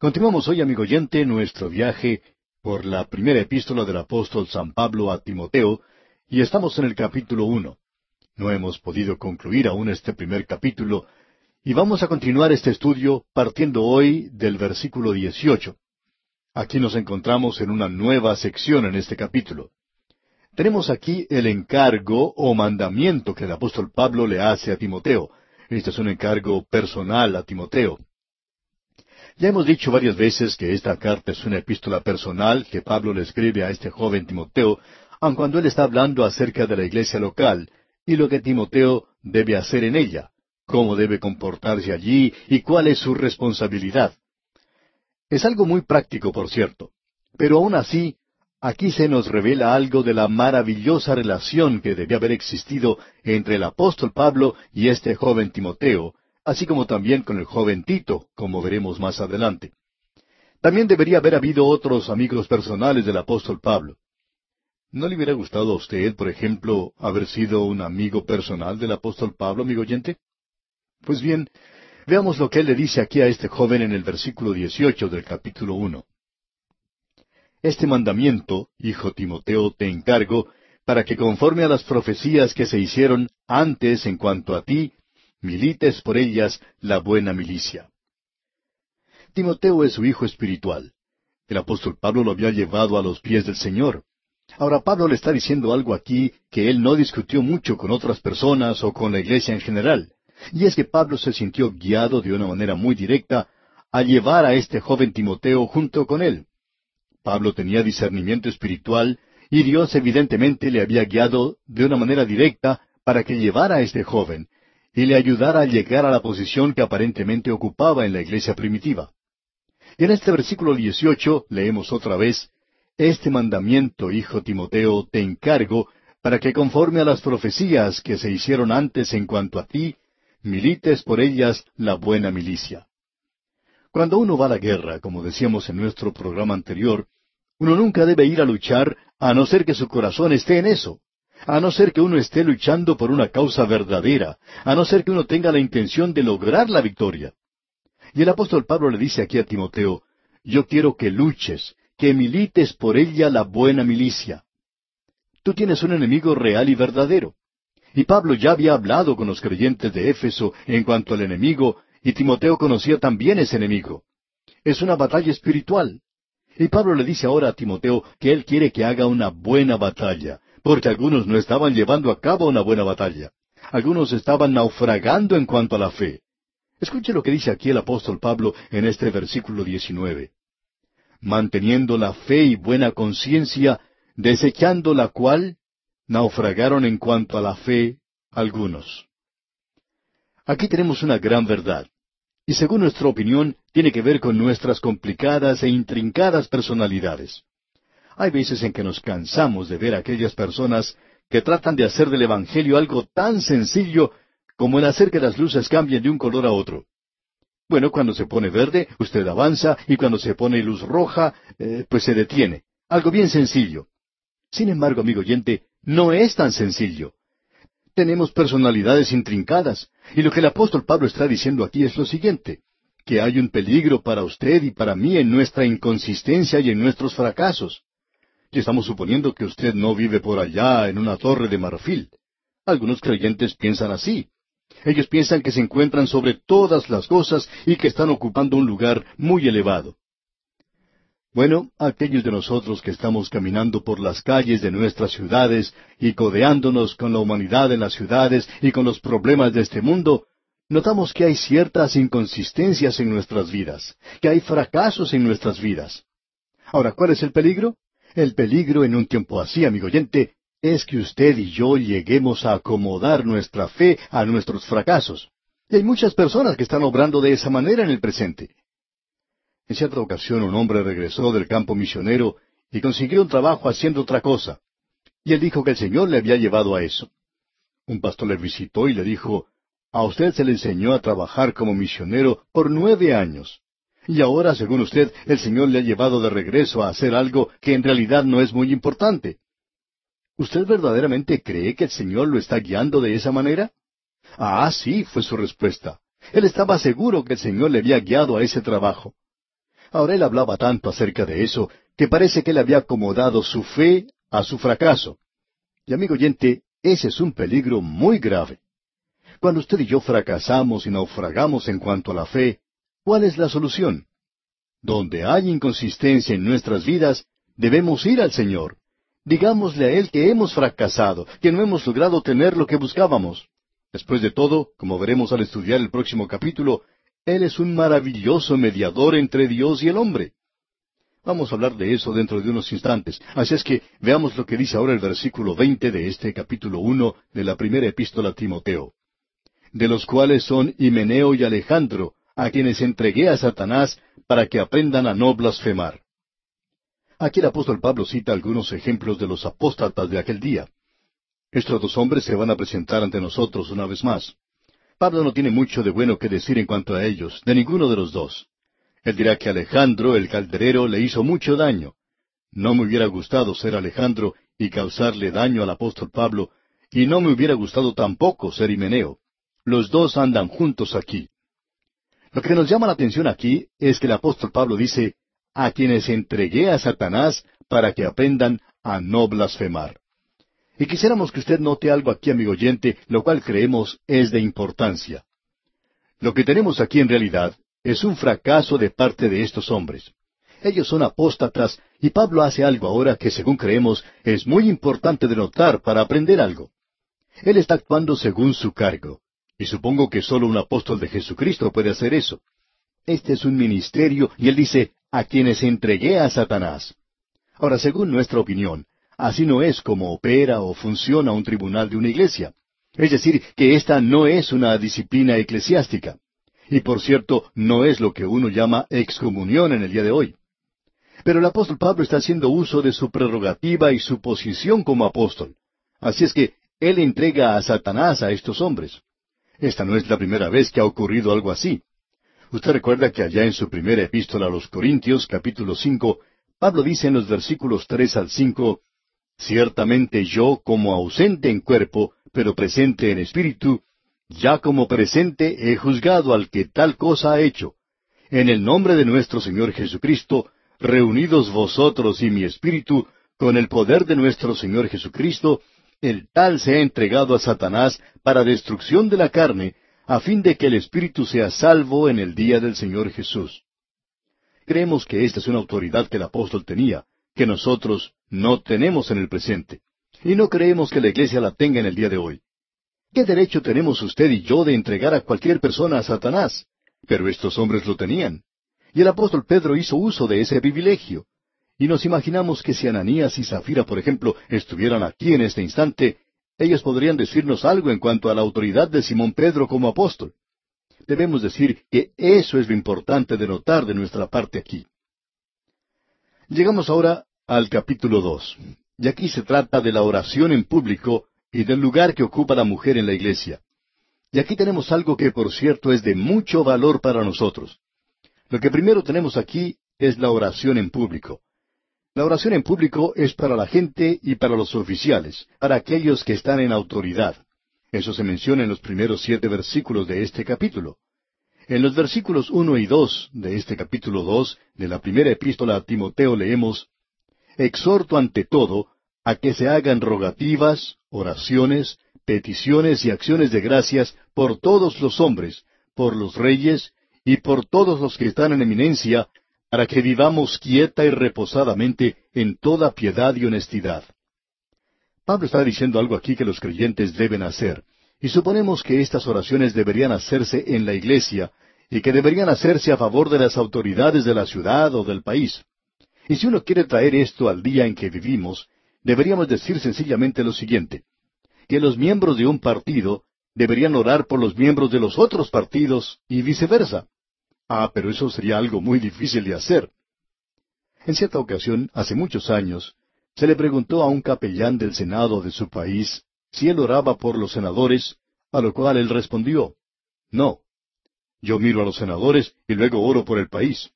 Continuamos hoy, amigo oyente, nuestro viaje por la primera epístola del apóstol San Pablo a Timoteo, y estamos en el capítulo uno. No hemos podido concluir aún este primer capítulo, y vamos a continuar este estudio partiendo hoy del versículo 18. Aquí nos encontramos en una nueva sección en este capítulo. Tenemos aquí el encargo o mandamiento que el apóstol Pablo le hace a Timoteo. Este es un encargo personal a Timoteo. Ya hemos dicho varias veces que esta carta es una epístola personal que Pablo le escribe a este joven Timoteo, aun cuando él está hablando acerca de la iglesia local y lo que Timoteo debe hacer en ella, cómo debe comportarse allí y cuál es su responsabilidad. Es algo muy práctico, por cierto. Pero aún así, aquí se nos revela algo de la maravillosa relación que debía haber existido entre el apóstol Pablo y este joven Timoteo, así como también con el joven Tito, como veremos más adelante. También debería haber habido otros amigos personales del apóstol Pablo. ¿No le hubiera gustado a usted, por ejemplo, haber sido un amigo personal del apóstol Pablo, amigo oyente? Pues bien, Veamos lo que él le dice aquí a este joven en el versículo 18 del capítulo 1. Este mandamiento, hijo Timoteo, te encargo, para que conforme a las profecías que se hicieron antes en cuanto a ti, milites por ellas la buena milicia. Timoteo es su hijo espiritual. El apóstol Pablo lo había llevado a los pies del Señor. Ahora Pablo le está diciendo algo aquí que él no discutió mucho con otras personas o con la iglesia en general. Y es que Pablo se sintió guiado de una manera muy directa a llevar a este joven Timoteo junto con él. Pablo tenía discernimiento espiritual y Dios evidentemente le había guiado de una manera directa para que llevara a este joven y le ayudara a llegar a la posición que aparentemente ocupaba en la iglesia primitiva. Y en este versículo 18 leemos otra vez, Este mandamiento, hijo Timoteo, te encargo, para que conforme a las profecías que se hicieron antes en cuanto a ti, milites por ellas la buena milicia. Cuando uno va a la guerra, como decíamos en nuestro programa anterior, uno nunca debe ir a luchar a no ser que su corazón esté en eso, a no ser que uno esté luchando por una causa verdadera, a no ser que uno tenga la intención de lograr la victoria. Y el apóstol Pablo le dice aquí a Timoteo, yo quiero que luches, que milites por ella la buena milicia. Tú tienes un enemigo real y verdadero. Y Pablo ya había hablado con los creyentes de Éfeso en cuanto al enemigo, y Timoteo conocía también ese enemigo. Es una batalla espiritual. Y Pablo le dice ahora a Timoteo que él quiere que haga una buena batalla, porque algunos no estaban llevando a cabo una buena batalla. Algunos estaban naufragando en cuanto a la fe. Escuche lo que dice aquí el apóstol Pablo en este versículo 19. Manteniendo la fe y buena conciencia, desechando la cual, naufragaron en cuanto a la fe algunos. Aquí tenemos una gran verdad, y según nuestra opinión tiene que ver con nuestras complicadas e intrincadas personalidades. Hay veces en que nos cansamos de ver a aquellas personas que tratan de hacer del Evangelio algo tan sencillo como el hacer que las luces cambien de un color a otro. Bueno, cuando se pone verde, usted avanza, y cuando se pone luz roja, eh, pues se detiene. Algo bien sencillo. Sin embargo, amigo oyente, no es tan sencillo. Tenemos personalidades intrincadas, y lo que el apóstol Pablo está diciendo aquí es lo siguiente, que hay un peligro para usted y para mí en nuestra inconsistencia y en nuestros fracasos. Estamos suponiendo que usted no vive por allá en una torre de marfil. Algunos creyentes piensan así. Ellos piensan que se encuentran sobre todas las cosas y que están ocupando un lugar muy elevado. Bueno, aquellos de nosotros que estamos caminando por las calles de nuestras ciudades y codeándonos con la humanidad en las ciudades y con los problemas de este mundo, notamos que hay ciertas inconsistencias en nuestras vidas, que hay fracasos en nuestras vidas. Ahora, ¿cuál es el peligro? El peligro en un tiempo así, amigo oyente, es que usted y yo lleguemos a acomodar nuestra fe a nuestros fracasos. Y hay muchas personas que están obrando de esa manera en el presente. En cierta ocasión un hombre regresó del campo misionero y consiguió un trabajo haciendo otra cosa. Y él dijo que el Señor le había llevado a eso. Un pastor le visitó y le dijo, A usted se le enseñó a trabajar como misionero por nueve años. Y ahora, según usted, el Señor le ha llevado de regreso a hacer algo que en realidad no es muy importante. ¿Usted verdaderamente cree que el Señor lo está guiando de esa manera? Ah, sí, fue su respuesta. Él estaba seguro que el Señor le había guiado a ese trabajo. Ahora él hablaba tanto acerca de eso que parece que él había acomodado su fe a su fracaso. Y amigo oyente, ese es un peligro muy grave. Cuando usted y yo fracasamos y naufragamos en cuanto a la fe, ¿cuál es la solución? Donde hay inconsistencia en nuestras vidas, debemos ir al Señor. Digámosle a Él que hemos fracasado, que no hemos logrado tener lo que buscábamos. Después de todo, como veremos al estudiar el próximo capítulo, Él es un maravilloso mediador entre Dios y el hombre. Vamos a hablar de eso dentro de unos instantes. Así es que veamos lo que dice ahora el versículo veinte de este capítulo uno de la primera epístola a Timoteo. De los cuales son Himeneo y Alejandro, a quienes entregué a Satanás para que aprendan a no blasfemar. Aquí el apóstol Pablo cita algunos ejemplos de los apóstatas de aquel día. Estos dos hombres se van a presentar ante nosotros una vez más. Pablo no tiene mucho de bueno que decir en cuanto a ellos, de ninguno de los dos. Él dirá que Alejandro, el calderero, le hizo mucho daño. No me hubiera gustado ser Alejandro y causarle daño al apóstol Pablo, y no me hubiera gustado tampoco ser Himeneo. Los dos andan juntos aquí. Lo que nos llama la atención aquí es que el apóstol Pablo dice, a quienes entregué a Satanás para que aprendan a no blasfemar. Y quisiéramos que usted note algo aquí, amigo oyente, lo cual creemos es de importancia. Lo que tenemos aquí en realidad es un fracaso de parte de estos hombres. Ellos son apóstatas y Pablo hace algo ahora que según creemos es muy importante de notar para aprender algo. Él está actuando según su cargo, y supongo que solo un apóstol de Jesucristo puede hacer eso. Este es un ministerio y él dice, a quienes entregué a Satanás. Ahora, según nuestra opinión, así no es como opera o funciona un tribunal de una iglesia. Es decir, que esta no es una disciplina eclesiástica. Y por cierto, no es lo que uno llama excomunión en el día de hoy. Pero el apóstol Pablo está haciendo uso de su prerrogativa y su posición como apóstol. Así es que él entrega a Satanás a estos hombres. Esta no es la primera vez que ha ocurrido algo así. Usted recuerda que allá en su primera epístola a los Corintios, capítulo cinco, Pablo dice en los versículos tres al cinco, Ciertamente yo, como ausente en cuerpo, pero presente en espíritu, ya como presente he juzgado al que tal cosa ha hecho. En el nombre de nuestro Señor Jesucristo, reunidos vosotros y mi espíritu, con el poder de nuestro Señor Jesucristo, el tal se ha entregado a Satanás para destrucción de la carne, a fin de que el espíritu sea salvo en el día del Señor Jesús. Creemos que esta es una autoridad que el apóstol tenía, que nosotros no tenemos en el presente, y no creemos que la iglesia la tenga en el día de hoy. ¿Qué derecho tenemos usted y yo de entregar a cualquier persona a Satanás? Pero estos hombres lo tenían. Y el apóstol Pedro hizo uso de ese privilegio. Y nos imaginamos que si Ananías y Zafira, por ejemplo, estuvieran aquí en este instante, ellos podrían decirnos algo en cuanto a la autoridad de Simón Pedro como apóstol. Debemos decir que eso es lo importante de notar de nuestra parte aquí. Llegamos ahora al capítulo dos. Y aquí se trata de la oración en público y del lugar que ocupa la mujer en la iglesia. Y aquí tenemos algo que, por cierto, es de mucho valor para nosotros. Lo que primero tenemos aquí es la oración en público. La oración en público es para la gente y para los oficiales, para aquellos que están en autoridad. Eso se menciona en los primeros siete versículos de este capítulo. En los versículos uno y dos de este capítulo dos de la primera epístola a Timoteo leemos Exhorto ante todo a que se hagan rogativas, oraciones, peticiones y acciones de gracias por todos los hombres, por los reyes y por todos los que están en eminencia, para que vivamos quieta y reposadamente en toda piedad y honestidad. Pablo está diciendo algo aquí que los creyentes deben hacer, y suponemos que estas oraciones deberían hacerse en la iglesia y que deberían hacerse a favor de las autoridades de la ciudad o del país. Y si uno quiere traer esto al día en que vivimos, deberíamos decir sencillamente lo siguiente, que los miembros de un partido deberían orar por los miembros de los otros partidos y viceversa. Ah, pero eso sería algo muy difícil de hacer. En cierta ocasión, hace muchos años, se le preguntó a un capellán del Senado de su país si él oraba por los senadores, a lo cual él respondió, No, yo miro a los senadores y luego oro por el país.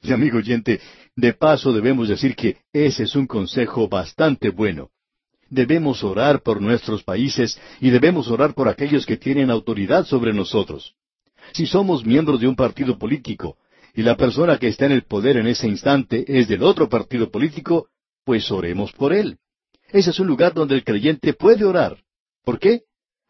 Y amigo oyente, de paso debemos decir que ese es un consejo bastante bueno. Debemos orar por nuestros países y debemos orar por aquellos que tienen autoridad sobre nosotros. Si somos miembros de un partido político y la persona que está en el poder en ese instante es del otro partido político, pues oremos por él. Ese es un lugar donde el creyente puede orar. ¿Por qué?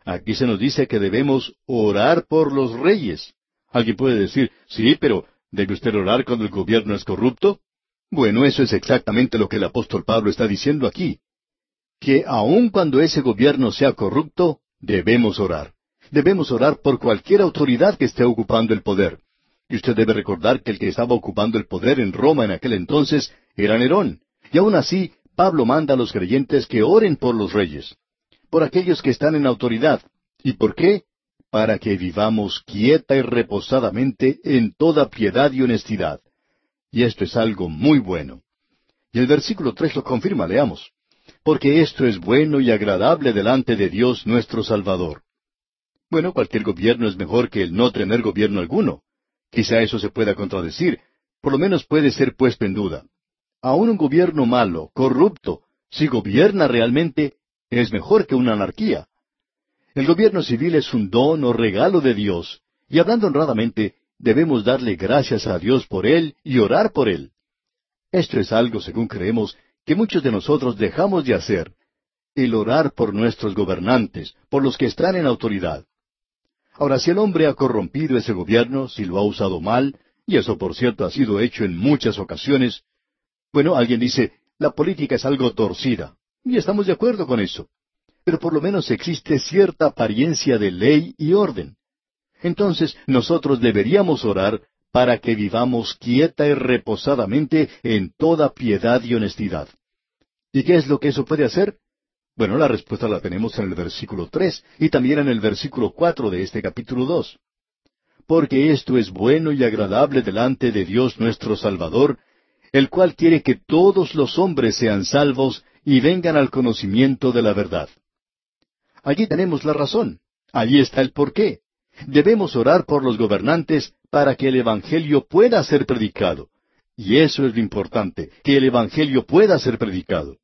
Aquí se nos dice que debemos orar por los reyes. Alguien puede decir, sí, pero ¿debe usted orar cuando el gobierno es corrupto? Bueno, eso es exactamente lo que el apóstol Pablo está diciendo aquí. Que aun cuando ese gobierno sea corrupto, debemos orar. Debemos orar por cualquier autoridad que esté ocupando el poder. Y usted debe recordar que el que estaba ocupando el poder en Roma en aquel entonces era Nerón. Y aun así, Pablo manda a los creyentes que oren por los reyes, por aquellos que están en autoridad. ¿Y por qué? Para que vivamos quieta y reposadamente en toda piedad y honestidad. Y esto es algo muy bueno. Y el versículo tres lo confirma, leamos. Porque esto es bueno y agradable delante de Dios nuestro Salvador. Bueno, cualquier gobierno es mejor que el no tener gobierno alguno. Quizá eso se pueda contradecir, por lo menos puede ser puesto en duda. Aún un gobierno malo, corrupto, si gobierna realmente, es mejor que una anarquía. El gobierno civil es un don o regalo de Dios, y hablando honradamente, debemos darle gracias a Dios por él y orar por él. Esto es algo, según creemos, que muchos de nosotros dejamos de hacer, el orar por nuestros gobernantes, por los que están en autoridad. Ahora, si el hombre ha corrompido ese gobierno, si lo ha usado mal, y eso por cierto ha sido hecho en muchas ocasiones, bueno, alguien dice, la política es algo torcida, y estamos de acuerdo con eso. Pero por lo menos existe cierta apariencia de ley y orden. Entonces nosotros deberíamos orar para que vivamos quieta y reposadamente en toda piedad y honestidad. ¿Y qué es lo que eso puede hacer? Bueno, la respuesta la tenemos en el versículo tres y también en el versículo cuatro de este capítulo dos. Porque esto es bueno y agradable delante de Dios nuestro Salvador, el cual quiere que todos los hombres sean salvos y vengan al conocimiento de la verdad. Allí tenemos la razón. Allí está el porqué. Debemos orar por los gobernantes para que el Evangelio pueda ser predicado. Y eso es lo importante, que el Evangelio pueda ser predicado.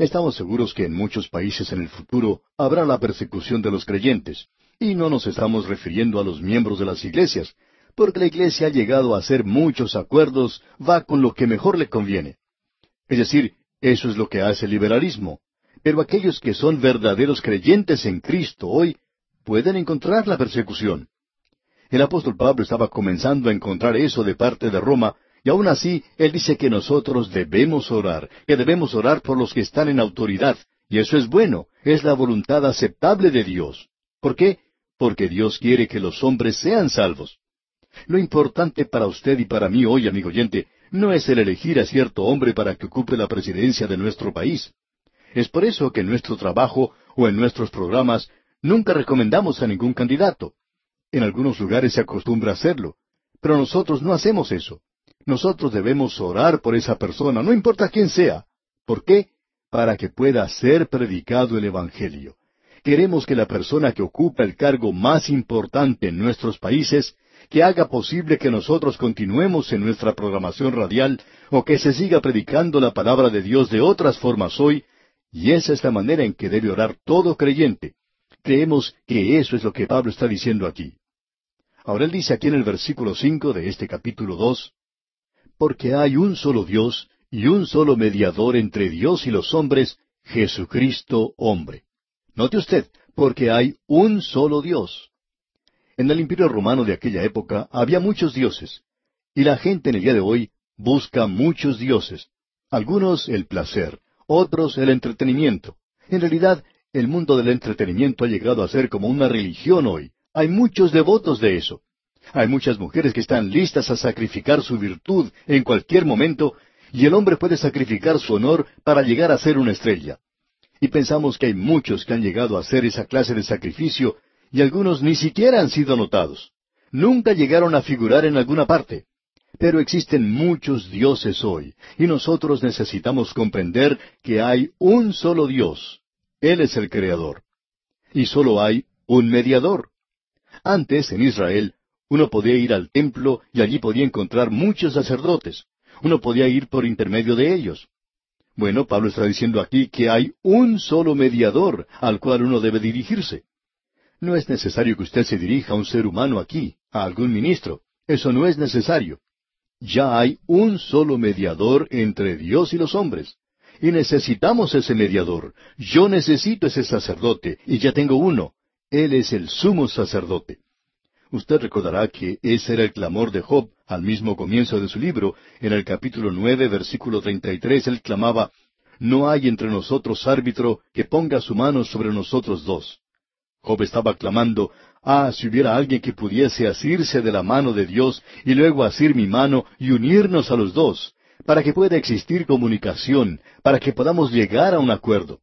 Estamos seguros que en muchos países en el futuro habrá la persecución de los creyentes, y no nos estamos refiriendo a los miembros de las iglesias, porque la iglesia ha llegado a hacer muchos acuerdos, va con lo que mejor le conviene. Es decir, eso es lo que hace el liberalismo. Pero aquellos que son verdaderos creyentes en Cristo hoy pueden encontrar la persecución. El apóstol Pablo estaba comenzando a encontrar eso de parte de Roma, y aún así él dice que nosotros debemos orar, que debemos orar por los que están en autoridad, y eso es bueno, es la voluntad aceptable de Dios. ¿Por qué? Porque Dios quiere que los hombres sean salvos. Lo importante para usted y para mí hoy, amigo oyente, no es el elegir a cierto hombre para que ocupe la presidencia de nuestro país. Es por eso que en nuestro trabajo o en nuestros programas nunca recomendamos a ningún candidato. En algunos lugares se acostumbra hacerlo, pero nosotros no hacemos eso. Nosotros debemos orar por esa persona, no importa quién sea. ¿Por qué? Para que pueda ser predicado el Evangelio. Queremos que la persona que ocupa el cargo más importante en nuestros países que haga posible que nosotros continuemos en nuestra programación radial o que se siga predicando la palabra de Dios de otras formas hoy, y esa es la manera en que debe orar todo creyente. Creemos que eso es lo que Pablo está diciendo aquí. Ahora él dice aquí en el versículo cinco de este capítulo dos, porque hay un solo Dios y un solo mediador entre Dios y los hombres, Jesucristo hombre. Note usted, porque hay un solo Dios. En el imperio romano de aquella época había muchos dioses, y la gente en el día de hoy busca muchos dioses, algunos el placer, otros el entretenimiento. En realidad, el mundo del entretenimiento ha llegado a ser como una religión hoy. Hay muchos devotos de eso. Hay muchas mujeres que están listas a sacrificar su virtud en cualquier momento, y el hombre puede sacrificar su honor para llegar a ser una estrella. Y pensamos que hay muchos que han llegado a hacer esa clase de sacrificio, y algunos ni siquiera han sido notados. Nunca llegaron a figurar en alguna parte. Pero existen muchos dioses hoy, y nosotros necesitamos comprender que hay un solo Dios. Él es el Creador. Y solo hay un mediador. Antes, en Israel, uno podía ir al templo y allí podía encontrar muchos sacerdotes. Uno podía ir por intermedio de ellos. Bueno, Pablo está diciendo aquí que hay un solo mediador al cual uno debe dirigirse. No es necesario que usted se dirija a un ser humano aquí, a algún ministro. Eso no es necesario. Ya hay un solo mediador entre Dios y los hombres. Y necesitamos ese mediador. Yo necesito ese sacerdote, y ya tengo uno. Él es el sumo sacerdote. Usted recordará que ese era el clamor de Job al mismo comienzo de su libro. En el capítulo nueve, versículo treinta y tres, él clamaba, No hay entre nosotros árbitro que ponga su mano sobre nosotros dos. Job estaba clamando, Ah, si hubiera alguien que pudiese asirse de la mano de Dios y luego asir mi mano y unirnos a los dos, para que pueda existir comunicación, para que podamos llegar a un acuerdo.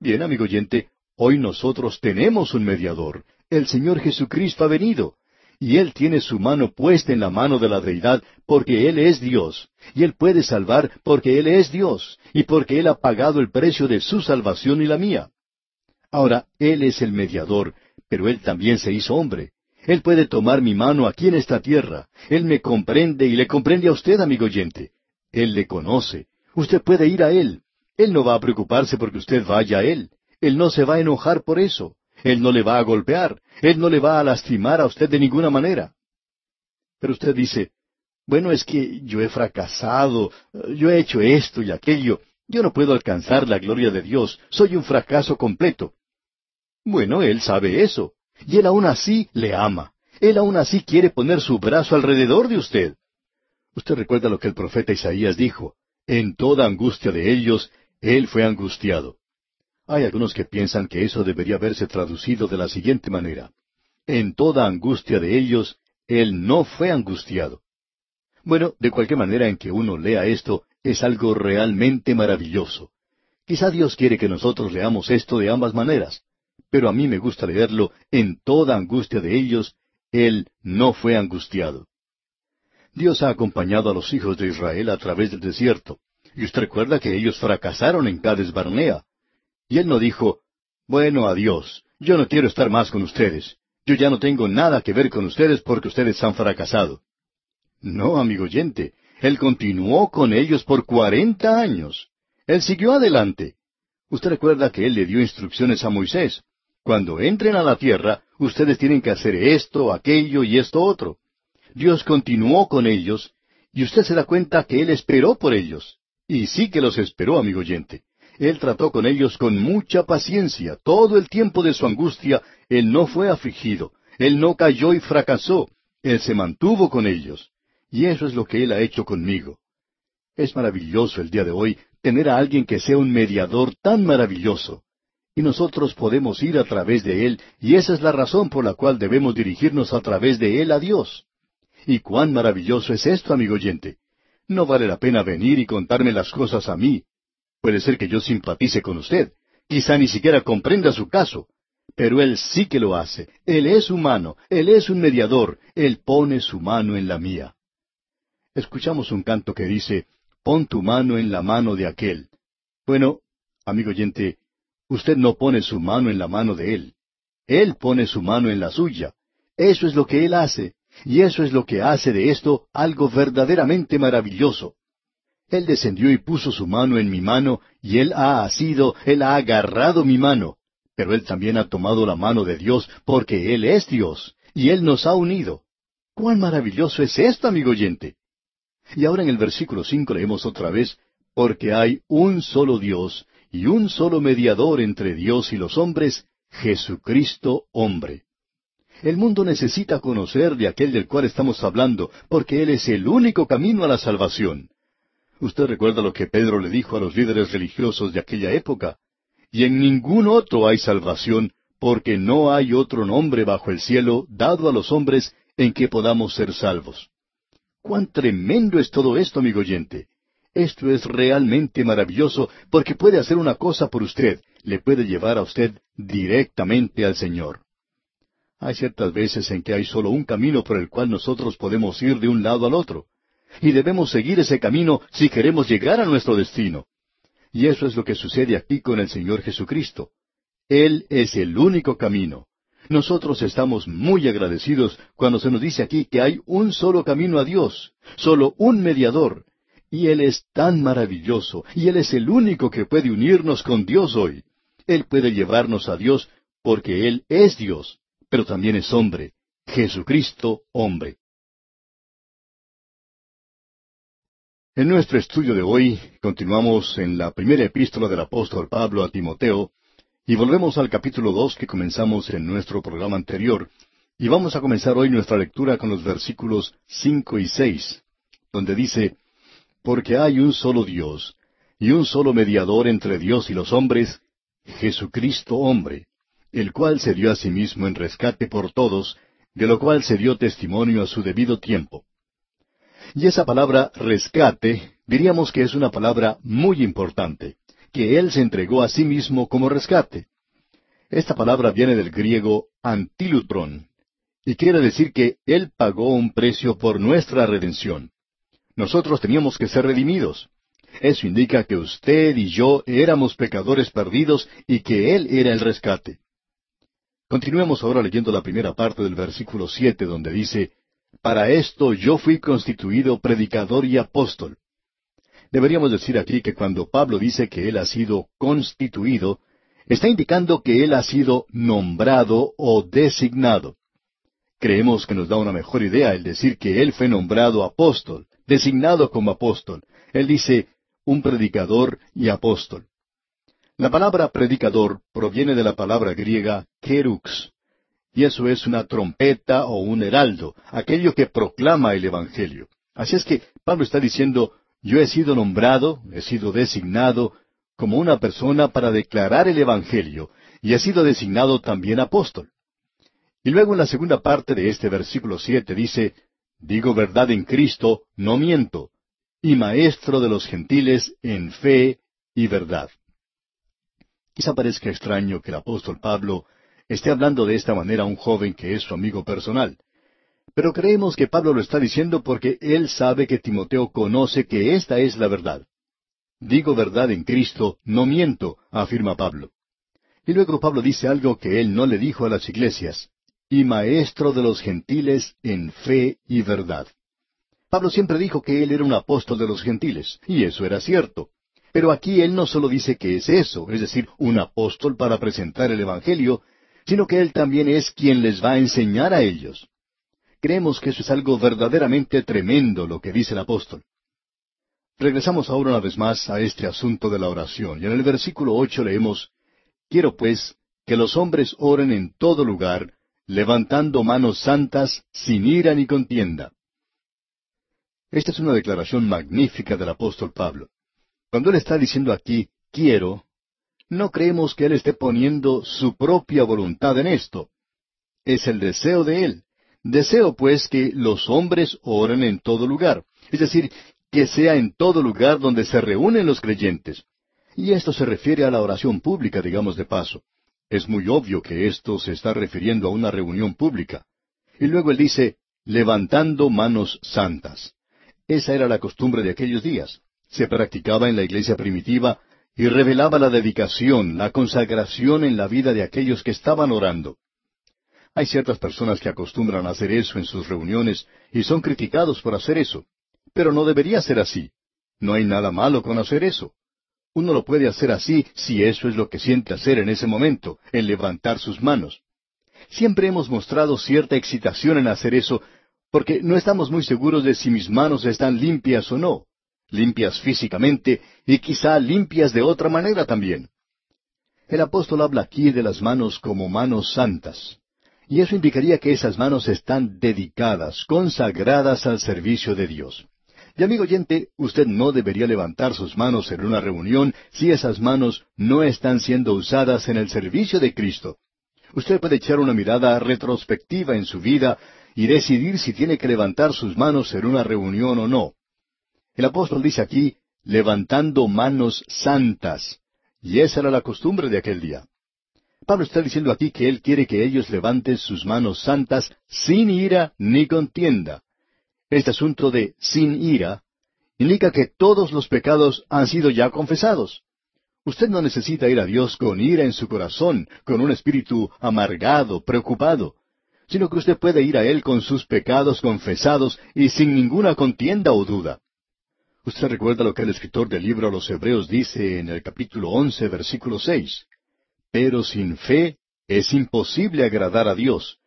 Bien, amigo oyente, hoy nosotros tenemos un mediador. El Señor Jesucristo ha venido, y Él tiene su mano puesta en la mano de la deidad porque Él es Dios, y Él puede salvar porque Él es Dios, y porque Él ha pagado el precio de su salvación y la mía. Ahora, Él es el mediador, pero Él también se hizo hombre. Él puede tomar mi mano aquí en esta tierra. Él me comprende y le comprende a usted, amigo oyente. Él le conoce. Usted puede ir a Él. Él no va a preocuparse porque usted vaya a Él. Él no se va a enojar por eso. Él no le va a golpear. Él no le va a lastimar a usted de ninguna manera. Pero usted dice, bueno, es que yo he fracasado, yo he hecho esto y aquello, yo no puedo alcanzar la gloria de Dios, soy un fracaso completo. Bueno, Él sabe eso. Y Él aún así le ama. Él aún así quiere poner su brazo alrededor de usted. Usted recuerda lo que el profeta Isaías dijo. En toda angustia de ellos, Él fue angustiado. Hay algunos que piensan que eso debería haberse traducido de la siguiente manera. En toda angustia de ellos, Él no fue angustiado. Bueno, de cualquier manera en que uno lea esto, es algo realmente maravilloso. Quizá Dios quiere que nosotros leamos esto de ambas maneras pero a mí me gusta leerlo en toda angustia de ellos, Él no fue angustiado. Dios ha acompañado a los hijos de Israel a través del desierto, y usted recuerda que ellos fracasaron en Cades Barnea. Y Él no dijo, bueno, adiós, yo no quiero estar más con ustedes, yo ya no tengo nada que ver con ustedes porque ustedes han fracasado. No, amigo oyente, Él continuó con ellos por cuarenta años. Él siguió adelante. Usted recuerda que Él le dio instrucciones a Moisés. Cuando entren a la tierra, ustedes tienen que hacer esto, aquello y esto otro. Dios continuó con ellos, y usted se da cuenta que Él esperó por ellos. Y sí que los esperó, amigo oyente. Él trató con ellos con mucha paciencia. Todo el tiempo de su angustia, Él no fue afligido. Él no cayó y fracasó. Él se mantuvo con ellos. Y eso es lo que Él ha hecho conmigo. Es maravilloso el día de hoy tener a alguien que sea un mediador tan maravilloso y nosotros podemos ir a través de Él, y esa es la razón por la cual debemos dirigirnos a través de Él a Dios. Y cuán maravilloso es esto, amigo oyente. No vale la pena venir y contarme las cosas a mí. Puede ser que yo simpatice con usted, quizá ni siquiera comprenda su caso, pero Él sí que lo hace. Él es humano, Él es un mediador, Él pone su mano en la mía. Escuchamos un canto que dice, Pon tu mano en la mano de aquel. Bueno, amigo oyente, Usted no pone su mano en la mano de Él. Él pone su mano en la suya. Eso es lo que Él hace. Y eso es lo que hace de esto algo verdaderamente maravilloso. Él descendió y puso su mano en mi mano, y Él ha asido, Él ha agarrado mi mano. Pero Él también ha tomado la mano de Dios, porque Él es Dios, y Él nos ha unido. ¡Cuán maravilloso es esto, amigo oyente! Y ahora en el versículo cinco leemos otra vez, porque hay un solo Dios, y un solo mediador entre Dios y los hombres, Jesucristo hombre. El mundo necesita conocer de aquel del cual estamos hablando, porque Él es el único camino a la salvación. Usted recuerda lo que Pedro le dijo a los líderes religiosos de aquella época. Y en ningún otro hay salvación, porque no hay otro nombre bajo el cielo dado a los hombres en que podamos ser salvos. Cuán tremendo es todo esto, amigo oyente. Esto es realmente maravilloso porque puede hacer una cosa por usted, le puede llevar a usted directamente al Señor. Hay ciertas veces en que hay solo un camino por el cual nosotros podemos ir de un lado al otro, y debemos seguir ese camino si queremos llegar a nuestro destino. Y eso es lo que sucede aquí con el Señor Jesucristo. Él es el único camino. Nosotros estamos muy agradecidos cuando se nos dice aquí que hay un solo camino a Dios, solo un mediador, y Él es tan maravilloso, y Él es el único que puede unirnos con Dios hoy. Él puede llevarnos a Dios porque Él es Dios, pero también es hombre, Jesucristo hombre. En nuestro estudio de hoy continuamos en la primera epístola del apóstol Pablo a Timoteo y volvemos al capítulo dos que comenzamos en nuestro programa anterior y vamos a comenzar hoy nuestra lectura con los versículos cinco y seis, donde dice Porque hay un solo Dios y un solo mediador entre Dios y los hombres, Jesucristo hombre, el cual se dio a sí mismo en rescate por todos, de lo cual se dio testimonio a su debido tiempo. Y esa palabra rescate diríamos que es una palabra muy importante, que Él se entregó a sí mismo como rescate. Esta palabra viene del griego antilutron, y quiere decir que Él pagó un precio por nuestra redención. Nosotros teníamos que ser redimidos. Eso indica que usted y yo éramos pecadores perdidos y que Él era el rescate. Continuemos ahora leyendo la primera parte del versículo siete, donde dice, Para esto yo fui constituido predicador y apóstol. Deberíamos decir aquí que cuando Pablo dice que él ha sido constituido, está indicando que él ha sido nombrado o designado. Creemos que nos da una mejor idea el decir que él fue nombrado apóstol, designado como apóstol. Él dice, un predicador y apóstol. La palabra predicador proviene de la palabra griega kerux, y eso es una trompeta o un heraldo, aquello que proclama el Evangelio. Así es que Pablo está diciendo, yo he sido nombrado, he sido designado como una persona para declarar el Evangelio, y he sido designado también apóstol. Y luego en la segunda parte de este versículo siete dice, digo verdad en Cristo, no miento, y maestro de los gentiles en fe y verdad. Quizá parezca extraño que el apóstol Pablo esté hablando de esta manera a un joven que es su amigo personal. Pero creemos que Pablo lo está diciendo porque él sabe que Timoteo conoce que esta es la verdad. Digo verdad en Cristo, no miento, afirma Pablo. Y luego Pablo dice algo que él no le dijo a las iglesias, y maestro de los gentiles en fe y verdad. Pablo siempre dijo que él era un apóstol de los gentiles, y eso era cierto. Pero aquí él no solo dice que es eso, es decir, un apóstol para presentar el Evangelio, sino que él también es quien les va a enseñar a ellos. Creemos que eso es algo verdaderamente tremendo lo que dice el apóstol. Regresamos ahora una vez más a este asunto de la oración, y en el versículo ocho leemos Quiero pues que los hombres oren en todo lugar, levantando manos santas, sin ira ni contienda. Esta es una declaración magnífica del apóstol Pablo. Cuando Él está diciendo aquí, quiero, no creemos que Él esté poniendo su propia voluntad en esto. Es el deseo de Él. Deseo pues que los hombres oren en todo lugar, es decir, que sea en todo lugar donde se reúnen los creyentes. Y esto se refiere a la oración pública, digamos de paso. Es muy obvio que esto se está refiriendo a una reunión pública. Y luego él dice, levantando manos santas. Esa era la costumbre de aquellos días se practicaba en la iglesia primitiva y revelaba la dedicación, la consagración en la vida de aquellos que estaban orando. Hay ciertas personas que acostumbran a hacer eso en sus reuniones y son criticados por hacer eso. Pero no debería ser así. No hay nada malo con hacer eso. Uno lo puede hacer así si eso es lo que siente hacer en ese momento, en levantar sus manos. Siempre hemos mostrado cierta excitación en hacer eso, porque no estamos muy seguros de si mis manos están limpias o no limpias físicamente y quizá limpias de otra manera también. El apóstol habla aquí de las manos como manos santas, y eso indicaría que esas manos están dedicadas, consagradas al servicio de Dios. Y amigo oyente, usted no debería levantar sus manos en una reunión si esas manos no están siendo usadas en el servicio de Cristo. Usted puede echar una mirada retrospectiva en su vida y decidir si tiene que levantar sus manos en una reunión o no. El apóstol dice aquí, levantando manos santas. Y esa era la costumbre de aquel día. Pablo está diciendo aquí que él quiere que ellos levanten sus manos santas sin ira ni contienda. Este asunto de sin ira indica que todos los pecados han sido ya confesados. Usted no necesita ir a Dios con ira en su corazón, con un espíritu amargado, preocupado, sino que usted puede ir a Él con sus pecados confesados y sin ninguna contienda o duda. Usted recuerda lo que el escritor del libro a los Hebreos dice en el capítulo once, versículo seis. Pero sin fe es imposible agradar a Dios,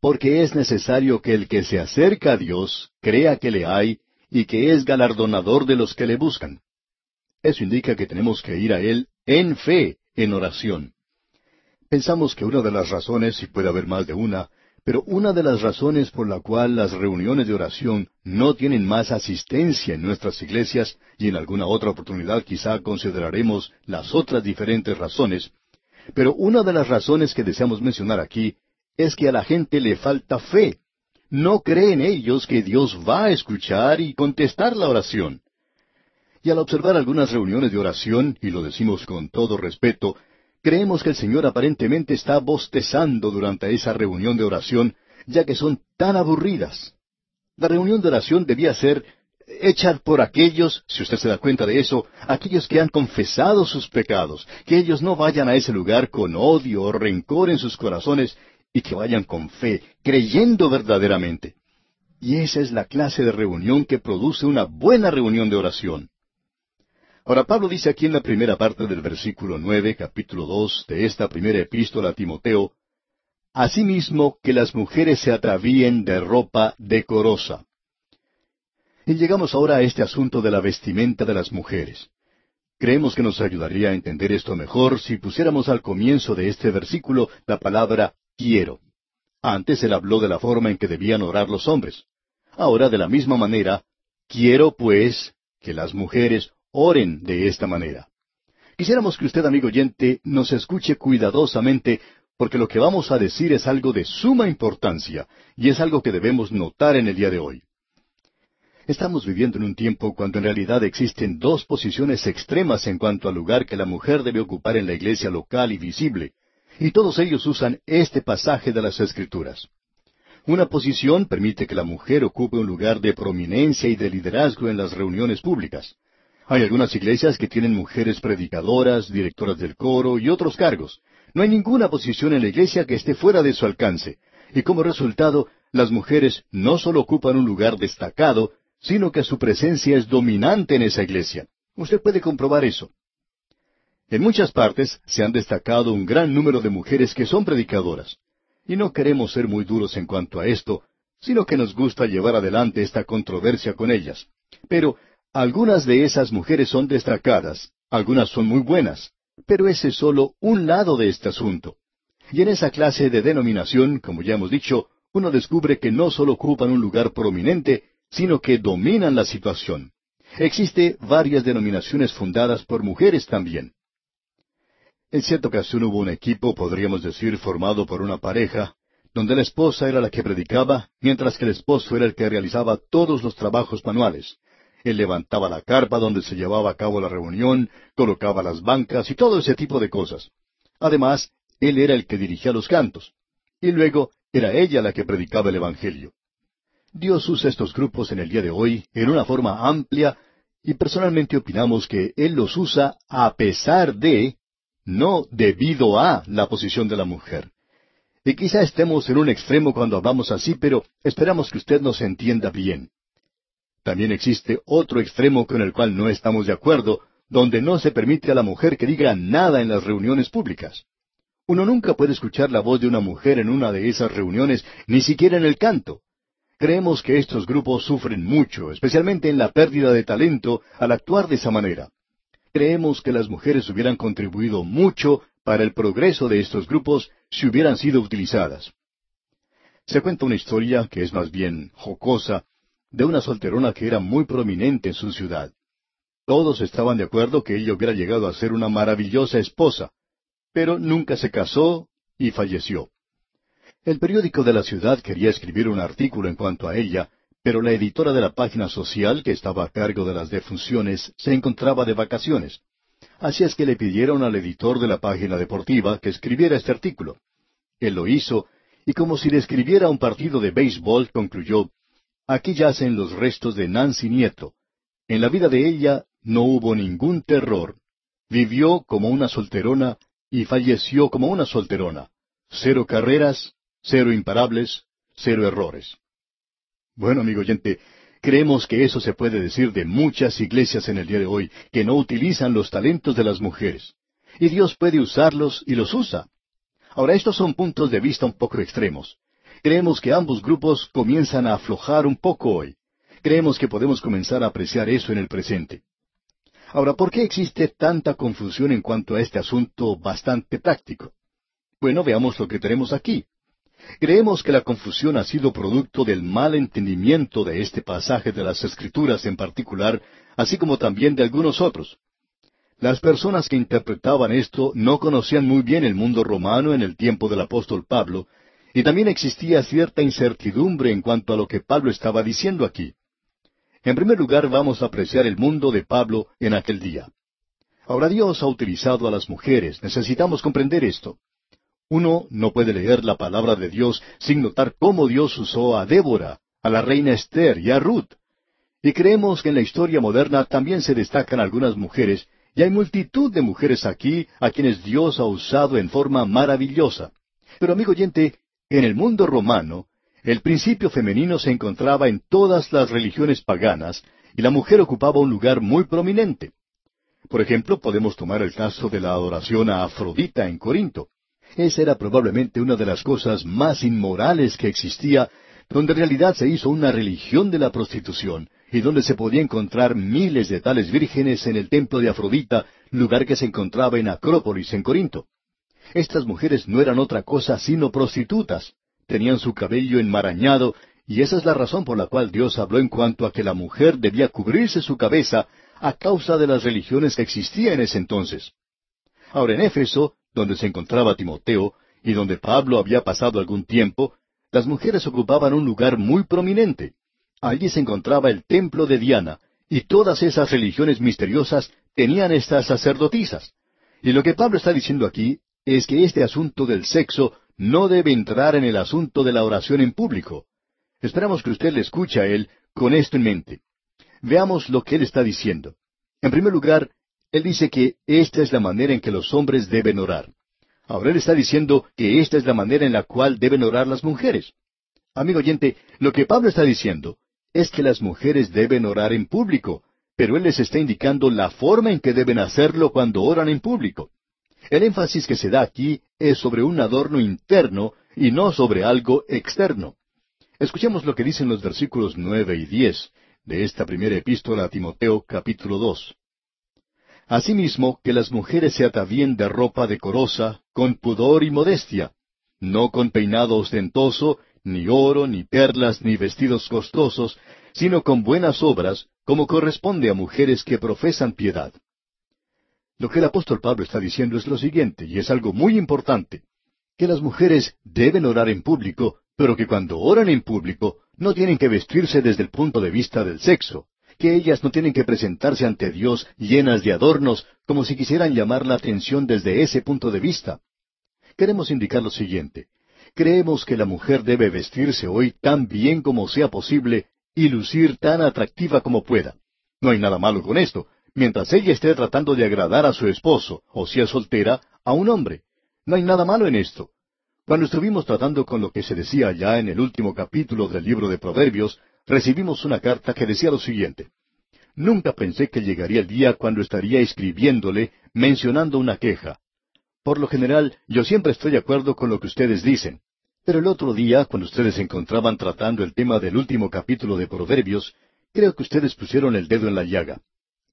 porque es necesario que el que se acerca a Dios crea que le hay y que es galardonador de los que le buscan. Eso indica que tenemos que ir a Él en fe, en oración. Pensamos que una de las razones, y puede haber más de una, pero una de las razones por la cual las reuniones de oración no tienen más asistencia en nuestras iglesias, y en alguna otra oportunidad quizá consideraremos las otras diferentes razones, pero una de las razones que deseamos mencionar aquí es que a la gente le falta fe. No creen ellos que Dios va a escuchar y contestar la oración. Y al observar algunas reuniones de oración, y lo decimos con todo respeto, creemos que el Señor aparentemente está bostezando durante esa reunión de oración, ya que son tan aburridas. La reunión de oración debía ser hecha por aquellos, si usted se da cuenta de eso, aquellos que han confesado sus pecados, que ellos no vayan a ese lugar con odio o rencor en sus corazones y que vayan con fe, creyendo verdaderamente. Y esa es la clase de reunión que produce una buena reunión de oración. Ahora Pablo dice aquí en la primera parte del versículo nueve, capítulo dos de esta primera epístola a Timoteo, Asimismo que las mujeres se atravíen de ropa decorosa. Y llegamos ahora a este asunto de la vestimenta de las mujeres. Creemos que nos ayudaría a entender esto mejor si pusiéramos al comienzo de este versículo la palabra quiero. Antes él habló de la forma en que debían orar los hombres. Ahora, de la misma manera, quiero, pues, que las mujeres oren de esta manera. Quisiéramos que usted, amigo oyente, nos escuche cuidadosamente, porque lo que vamos a decir es algo de suma importancia, y es algo que debemos notar en el día de hoy. Estamos viviendo en un tiempo cuando en realidad existen dos posiciones extremas en cuanto al lugar que la mujer debe ocupar en la iglesia local y visible, y todos ellos usan este pasaje de las Escrituras. Una posición permite que la mujer ocupe un lugar de prominencia y de liderazgo en las reuniones públicas. Hay algunas iglesias que tienen mujeres predicadoras, directoras del coro y otros cargos. No hay ninguna posición en la iglesia que esté fuera de su alcance. Y como resultado, las mujeres no solo ocupan un lugar destacado, sino que su presencia es dominante en esa iglesia. Usted puede comprobar eso. En muchas partes se han destacado un gran número de mujeres que son predicadoras. Y no queremos ser muy duros en cuanto a esto, sino que nos gusta llevar adelante esta controversia con ellas. Pero algunas de esas mujeres son destacadas, algunas son muy buenas, pero ese es solo un lado de este asunto. Y en esa clase de denominación, como ya hemos dicho, uno descubre que no solo ocupan un lugar prominente, sino que dominan la situación. Existe varias denominaciones fundadas por mujeres también. En cierta ocasión hubo un equipo, podríamos decir, formado por una pareja, donde la esposa era la que predicaba, mientras que el esposo era el que realizaba todos los trabajos manuales. Él levantaba la carpa donde se llevaba a cabo la reunión, colocaba las bancas y todo ese tipo de cosas. Además, él era el que dirigía los cantos. Y luego era ella la que predicaba el Evangelio. Dios usa estos grupos en el día de hoy en una forma amplia y personalmente opinamos que Él los usa a pesar de no debido a la posición de la mujer. Y quizá estemos en un extremo cuando hablamos así, pero esperamos que usted nos entienda bien. También existe otro extremo con el cual no estamos de acuerdo, donde no se permite a la mujer que diga nada en las reuniones públicas. Uno nunca puede escuchar la voz de una mujer en una de esas reuniones, ni siquiera en el canto. Creemos que estos grupos sufren mucho, especialmente en la pérdida de talento, al actuar de esa manera creemos que las mujeres hubieran contribuido mucho para el progreso de estos grupos si hubieran sido utilizadas. Se cuenta una historia que es más bien jocosa de una solterona que era muy prominente en su ciudad. Todos estaban de acuerdo que ella hubiera llegado a ser una maravillosa esposa, pero nunca se casó y falleció. El periódico de la ciudad quería escribir un artículo en cuanto a ella, pero la editora de la página social, que estaba a cargo de las defunciones, se encontraba de vacaciones. Así es que le pidieron al editor de la página deportiva que escribiera este artículo. Él lo hizo, y como si le escribiera un partido de béisbol, concluyó, Aquí yacen los restos de Nancy Nieto. En la vida de ella no hubo ningún terror. Vivió como una solterona y falleció como una solterona. Cero carreras, cero imparables, cero errores. Bueno, amigo oyente, creemos que eso se puede decir de muchas iglesias en el día de hoy, que no utilizan los talentos de las mujeres. Y Dios puede usarlos y los usa. Ahora, estos son puntos de vista un poco extremos. Creemos que ambos grupos comienzan a aflojar un poco hoy. creemos que podemos comenzar a apreciar eso en el presente. Ahora, ¿por qué existe tanta confusión en cuanto a este asunto bastante práctico? Bueno, veamos lo que tenemos aquí. Creemos que la confusión ha sido producto del mal entendimiento de este pasaje de las Escrituras en particular, así como también de algunos otros. Las personas que interpretaban esto no conocían muy bien el mundo romano en el tiempo del apóstol Pablo, y también existía cierta incertidumbre en cuanto a lo que Pablo estaba diciendo aquí. En primer lugar, vamos a apreciar el mundo de Pablo en aquel día. Ahora Dios ha utilizado a las mujeres, necesitamos comprender esto. Uno no puede leer la palabra de Dios sin notar cómo Dios usó a Débora, a la reina Esther y a Ruth. Y creemos que en la historia moderna también se destacan algunas mujeres, y hay multitud de mujeres aquí a quienes Dios ha usado en forma maravillosa. Pero amigo oyente, en el mundo romano, el principio femenino se encontraba en todas las religiones paganas, y la mujer ocupaba un lugar muy prominente. Por ejemplo, podemos tomar el caso de la adoración a Afrodita en Corinto. Esa era probablemente una de las cosas más inmorales que existía, donde en realidad se hizo una religión de la prostitución, y donde se podía encontrar miles de tales vírgenes en el templo de Afrodita, lugar que se encontraba en Acrópolis, en Corinto. Estas mujeres no eran otra cosa sino prostitutas, tenían su cabello enmarañado, y esa es la razón por la cual Dios habló en cuanto a que la mujer debía cubrirse su cabeza a causa de las religiones que existían en ese entonces. Ahora en Éfeso, donde se encontraba Timoteo, y donde Pablo había pasado algún tiempo, las mujeres ocupaban un lugar muy prominente. Allí se encontraba el templo de Diana, y todas esas religiones misteriosas tenían estas sacerdotisas. Y lo que Pablo está diciendo aquí es que este asunto del sexo no debe entrar en el asunto de la oración en público. Esperamos que usted le escuche a él con esto en mente. Veamos lo que él está diciendo. En primer lugar, él dice que esta es la manera en que los hombres deben orar. Ahora él está diciendo que esta es la manera en la cual deben orar las mujeres. Amigo oyente, lo que Pablo está diciendo es que las mujeres deben orar en público, pero él les está indicando la forma en que deben hacerlo cuando oran en público. El énfasis que se da aquí es sobre un adorno interno y no sobre algo externo. Escuchemos lo que dicen los versículos nueve y diez de esta primera epístola a Timoteo capítulo dos. Asimismo, que las mujeres se atavíen de ropa decorosa, con pudor y modestia, no con peinado ostentoso, ni oro, ni perlas, ni vestidos costosos, sino con buenas obras, como corresponde a mujeres que profesan piedad. Lo que el apóstol Pablo está diciendo es lo siguiente, y es algo muy importante, que las mujeres deben orar en público, pero que cuando oran en público no tienen que vestirse desde el punto de vista del sexo, que ellas no tienen que presentarse ante Dios llenas de adornos como si quisieran llamar la atención desde ese punto de vista. Queremos indicar lo siguiente. Creemos que la mujer debe vestirse hoy tan bien como sea posible y lucir tan atractiva como pueda. No hay nada malo con esto, mientras ella esté tratando de agradar a su esposo, o si es soltera, a un hombre. No hay nada malo en esto. Cuando estuvimos tratando con lo que se decía ya en el último capítulo del libro de Proverbios, recibimos una carta que decía lo siguiente. Nunca pensé que llegaría el día cuando estaría escribiéndole mencionando una queja. Por lo general, yo siempre estoy de acuerdo con lo que ustedes dicen. Pero el otro día, cuando ustedes se encontraban tratando el tema del último capítulo de Proverbios, creo que ustedes pusieron el dedo en la llaga.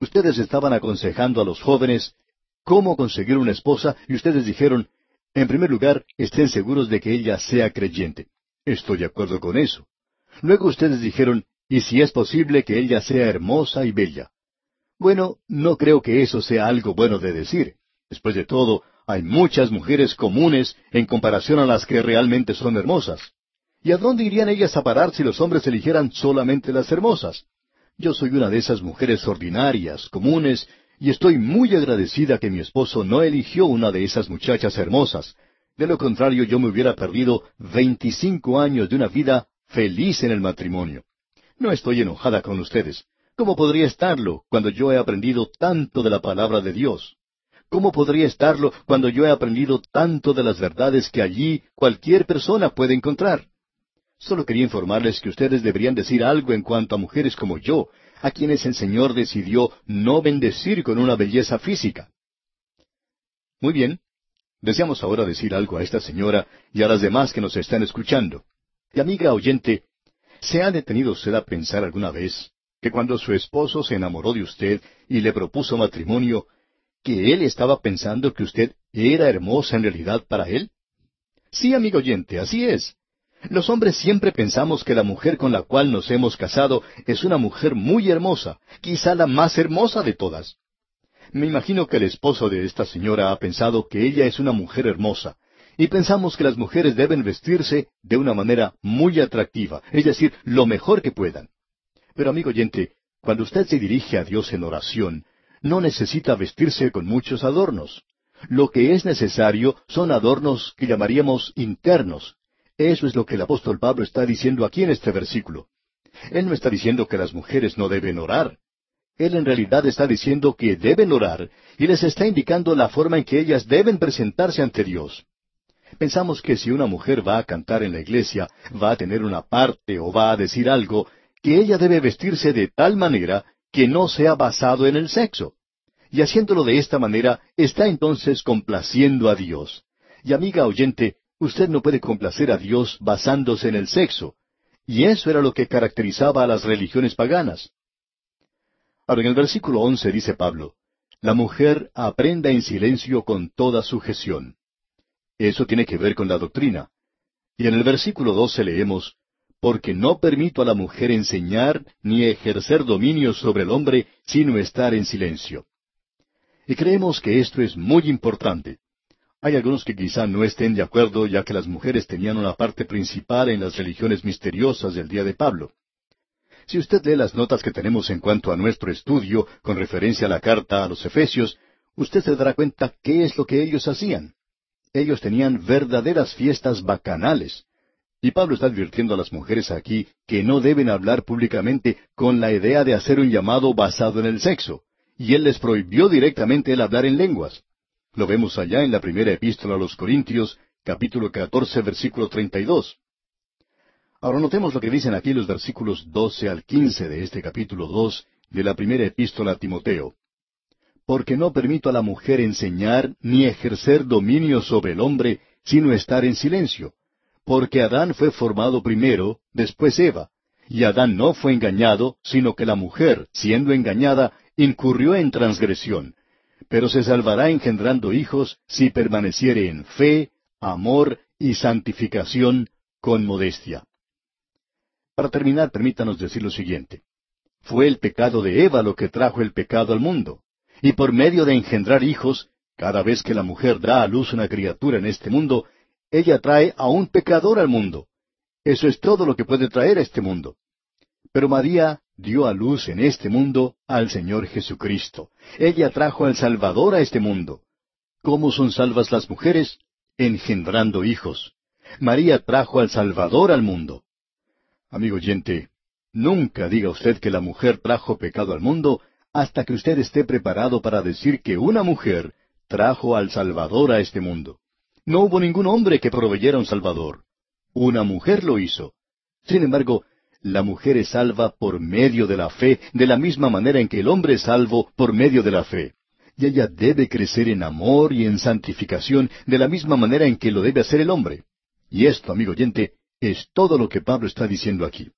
Ustedes estaban aconsejando a los jóvenes cómo conseguir una esposa y ustedes dijeron, en primer lugar, estén seguros de que ella sea creyente. Estoy de acuerdo con eso. Luego ustedes dijeron, y si es posible que ella sea hermosa y bella. Bueno, no creo que eso sea algo bueno de decir. Después de todo, hay muchas mujeres comunes en comparación a las que realmente son hermosas. ¿Y a dónde irían ellas a parar si los hombres eligieran solamente las hermosas? Yo soy una de esas mujeres ordinarias, comunes, y estoy muy agradecida que mi esposo no eligió una de esas muchachas hermosas. De lo contrario, yo me hubiera perdido veinticinco años de una vida feliz en el matrimonio. No estoy enojada con ustedes. ¿Cómo podría estarlo cuando yo he aprendido tanto de la palabra de Dios? ¿Cómo podría estarlo cuando yo he aprendido tanto de las verdades que allí cualquier persona puede encontrar? Solo quería informarles que ustedes deberían decir algo en cuanto a mujeres como yo, a quienes el Señor decidió no bendecir con una belleza física. Muy bien. Deseamos ahora decir algo a esta señora y a las demás que nos están escuchando. Y amiga oyente, ¿Se ha detenido usted a pensar alguna vez que cuando su esposo se enamoró de usted y le propuso matrimonio, que él estaba pensando que usted era hermosa en realidad para él? Sí, amigo oyente, así es. Los hombres siempre pensamos que la mujer con la cual nos hemos casado es una mujer muy hermosa, quizá la más hermosa de todas. Me imagino que el esposo de esta señora ha pensado que ella es una mujer hermosa, y pensamos que las mujeres deben vestirse de una manera muy atractiva, es decir, lo mejor que puedan. Pero amigo oyente, cuando usted se dirige a Dios en oración, no necesita vestirse con muchos adornos. Lo que es necesario son adornos que llamaríamos internos. Eso es lo que el apóstol Pablo está diciendo aquí en este versículo. Él no está diciendo que las mujeres no deben orar. Él en realidad está diciendo que deben orar y les está indicando la forma en que ellas deben presentarse ante Dios. Pensamos que si una mujer va a cantar en la iglesia, va a tener una parte o va a decir algo, que ella debe vestirse de tal manera que no sea basado en el sexo. Y haciéndolo de esta manera, está entonces complaciendo a Dios. Y amiga oyente, usted no puede complacer a Dios basándose en el sexo. Y eso era lo que caracterizaba a las religiones paganas. Ahora en el versículo once dice Pablo, La mujer aprenda en silencio con toda sujeción. Eso tiene que ver con la doctrina. Y en el versículo doce leemos, porque no permito a la mujer enseñar ni ejercer dominio sobre el hombre, sino estar en silencio. Y creemos que esto es muy importante. Hay algunos que quizá no estén de acuerdo, ya que las mujeres tenían una parte principal en las religiones misteriosas del día de Pablo. Si usted lee las notas que tenemos en cuanto a nuestro estudio con referencia a la carta a los Efesios, usted se dará cuenta qué es lo que ellos hacían. Ellos tenían verdaderas fiestas bacanales. Y Pablo está advirtiendo a las mujeres aquí que no deben hablar públicamente con la idea de hacer un llamado basado en el sexo. Y él les prohibió directamente el hablar en lenguas. Lo vemos allá en la primera epístola a los Corintios, capítulo 14, versículo 32. Ahora notemos lo que dicen aquí los versículos 12 al 15 de este capítulo 2 de la primera epístola a Timoteo. Porque no permito a la mujer enseñar ni ejercer dominio sobre el hombre, sino estar en silencio porque Adán fue formado primero, después Eva, y Adán no fue engañado, sino que la mujer, siendo engañada, incurrió en transgresión, pero se salvará engendrando hijos si permaneciere en fe, amor y santificación con modestia. Para terminar, permítanos decir lo siguiente. Fue el pecado de Eva lo que trajo el pecado al mundo, y por medio de engendrar hijos, cada vez que la mujer da a luz una criatura en este mundo, ella trae a un pecador al mundo. Eso es todo lo que puede traer a este mundo. Pero María dio a luz en este mundo al Señor Jesucristo. Ella trajo al Salvador a este mundo. ¿Cómo son salvas las mujeres? Engendrando hijos. María trajo al Salvador al mundo. Amigo oyente, nunca diga usted que la mujer trajo pecado al mundo hasta que usted esté preparado para decir que una mujer trajo al Salvador a este mundo. No hubo ningún hombre que proveyera un Salvador. Una mujer lo hizo. Sin embargo, la mujer es salva por medio de la fe, de la misma manera en que el hombre es salvo por medio de la fe. Y ella debe crecer en amor y en santificación de la misma manera en que lo debe hacer el hombre. Y esto, amigo oyente, es todo lo que Pablo está diciendo aquí.